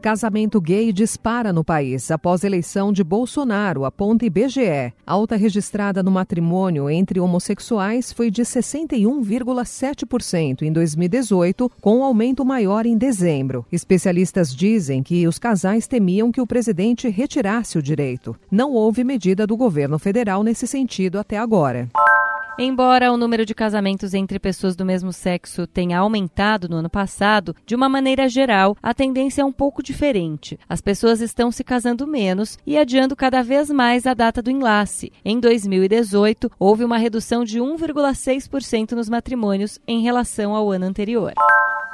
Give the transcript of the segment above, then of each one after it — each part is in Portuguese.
Casamento gay dispara no país após eleição de Bolsonaro, aponta IBGE. Alta registrada no matrimônio entre homossexuais foi de 61,7% em 2018, com um aumento maior em dezembro. Especialistas dizem que os casais temiam que o presidente retirasse o direito. Não houve medida do governo federal nesse sentido até agora. Embora o número de casamentos entre pessoas do mesmo sexo tenha aumentado no ano passado, de uma maneira geral, a tendência é um pouco diferente. As pessoas estão se casando menos e adiando cada vez mais a data do enlace. Em 2018, houve uma redução de 1,6% nos matrimônios em relação ao ano anterior.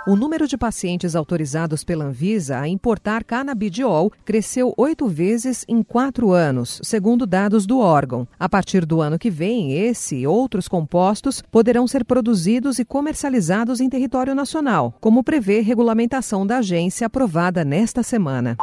O número de pacientes autorizados pela Anvisa a importar canabidiol cresceu oito vezes em quatro anos, segundo dados do órgão. A partir do ano que vem, esse e outros compostos poderão ser produzidos e comercializados em território nacional, como prevê regulamentação da agência aprovada nesta semana.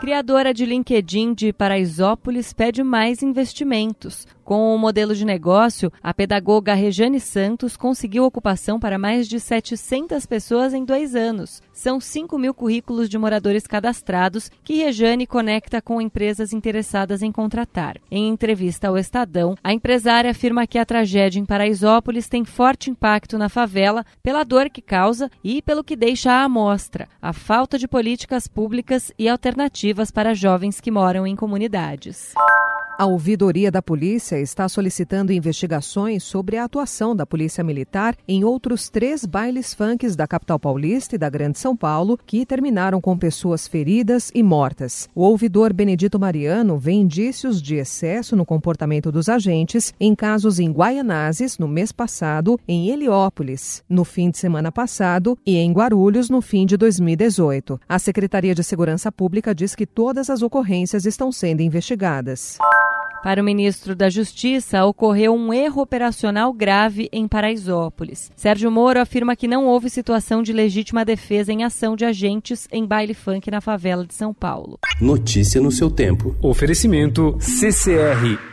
Criadora de LinkedIn de Paraisópolis pede mais investimentos. Com o modelo de negócio, a pedagoga Rejane Santos conseguiu ocupação para mais de 700 pessoas em dois anos. São 5 mil currículos de moradores cadastrados que Rejane conecta com empresas interessadas em contratar. Em entrevista ao Estadão, a empresária afirma que a tragédia em Paraisópolis tem forte impacto na favela pela dor que causa e pelo que deixa à amostra, a falta de políticas públicas e alternativas para jovens que moram em comunidades. A ouvidoria da polícia está solicitando investigações sobre a atuação da Polícia Militar em outros três bailes funks da capital paulista e da Grande São Paulo que terminaram com pessoas feridas e mortas. O ouvidor Benedito Mariano vê indícios de excesso no comportamento dos agentes em casos em Guaianazes no mês passado, em Heliópolis no fim de semana passado e em Guarulhos no fim de 2018. A Secretaria de Segurança Pública diz que todas as ocorrências estão sendo investigadas. Para o ministro da Justiça, ocorreu um erro operacional grave em Paraisópolis. Sérgio Moro afirma que não houve situação de legítima defesa em ação de agentes em baile funk na favela de São Paulo. Notícia no seu tempo. Oferecimento CCR